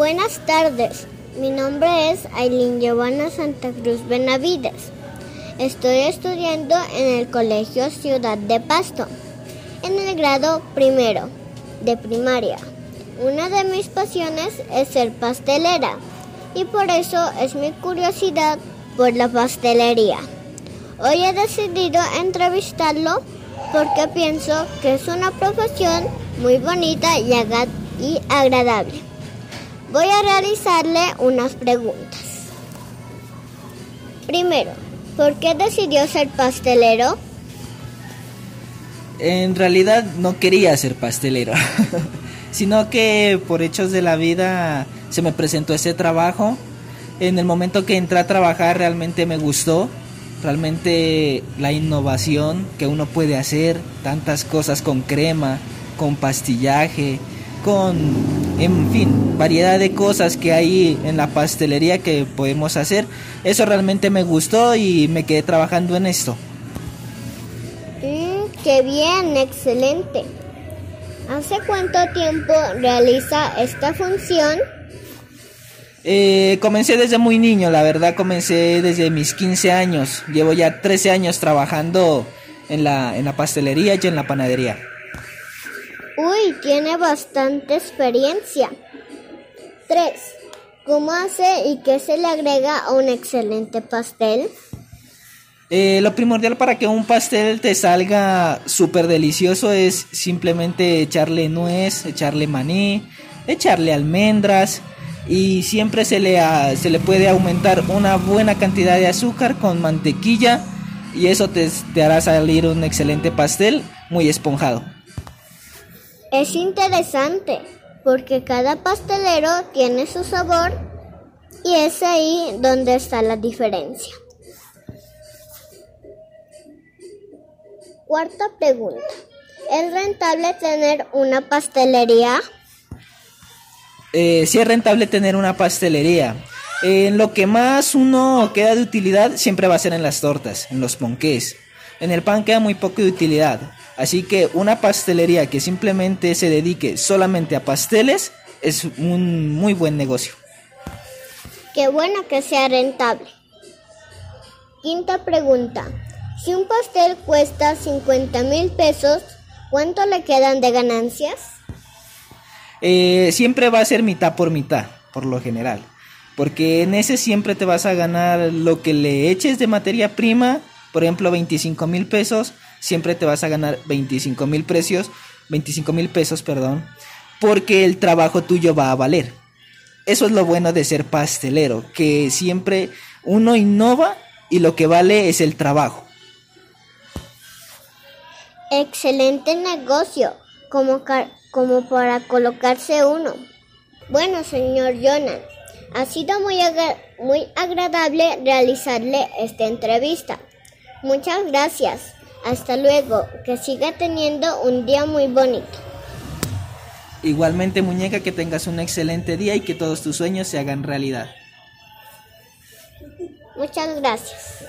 Buenas tardes, mi nombre es Aileen Giovanna Santa Cruz Benavides. Estoy estudiando en el Colegio Ciudad de Pasto, en el grado primero de primaria. Una de mis pasiones es ser pastelera y por eso es mi curiosidad por la pastelería. Hoy he decidido entrevistarlo porque pienso que es una profesión muy bonita y, agradable. Voy a realizarle unas preguntas. Primero, ¿por qué decidió ser pastelero? En realidad no quería ser pastelero, sino que por hechos de la vida se me presentó ese trabajo. En el momento que entré a trabajar realmente me gustó, realmente la innovación que uno puede hacer, tantas cosas con crema, con pastillaje, con, en fin, variedad de cosas que hay en la pastelería que podemos hacer. Eso realmente me gustó y me quedé trabajando en esto. Mm, qué bien, excelente. ¿Hace cuánto tiempo realiza esta función? Eh, comencé desde muy niño, la verdad comencé desde mis 15 años. Llevo ya 13 años trabajando en la, en la pastelería y en la panadería. Uy, tiene bastante experiencia. 3. ¿Cómo hace y qué se le agrega a un excelente pastel? Eh, lo primordial para que un pastel te salga súper delicioso es simplemente echarle nuez, echarle maní, echarle almendras y siempre se le, se le puede aumentar una buena cantidad de azúcar con mantequilla y eso te, te hará salir un excelente pastel muy esponjado. Es interesante porque cada pastelero tiene su sabor y es ahí donde está la diferencia. Cuarta pregunta. ¿Es rentable tener una pastelería? Eh, si es rentable tener una pastelería. En lo que más uno queda de utilidad siempre va a ser en las tortas, en los ponqués. En el pan queda muy poco de utilidad. Así que una pastelería que simplemente se dedique solamente a pasteles es un muy buen negocio. Qué bueno que sea rentable. Quinta pregunta. Si un pastel cuesta 50 mil pesos, ¿cuánto le quedan de ganancias? Eh, siempre va a ser mitad por mitad, por lo general. Porque en ese siempre te vas a ganar lo que le eches de materia prima, por ejemplo 25 mil pesos, siempre te vas a ganar 25 mil precios, 25 mil pesos, perdón, porque el trabajo tuyo va a valer. Eso es lo bueno de ser pastelero, que siempre uno innova y lo que vale es el trabajo. Excelente negocio, como, como para colocarse uno. Bueno, señor Jonan, ha sido muy, muy agradable realizarle esta entrevista. Muchas gracias. Hasta luego. Que siga teniendo un día muy bonito. Igualmente, muñeca, que tengas un excelente día y que todos tus sueños se hagan realidad. Muchas gracias.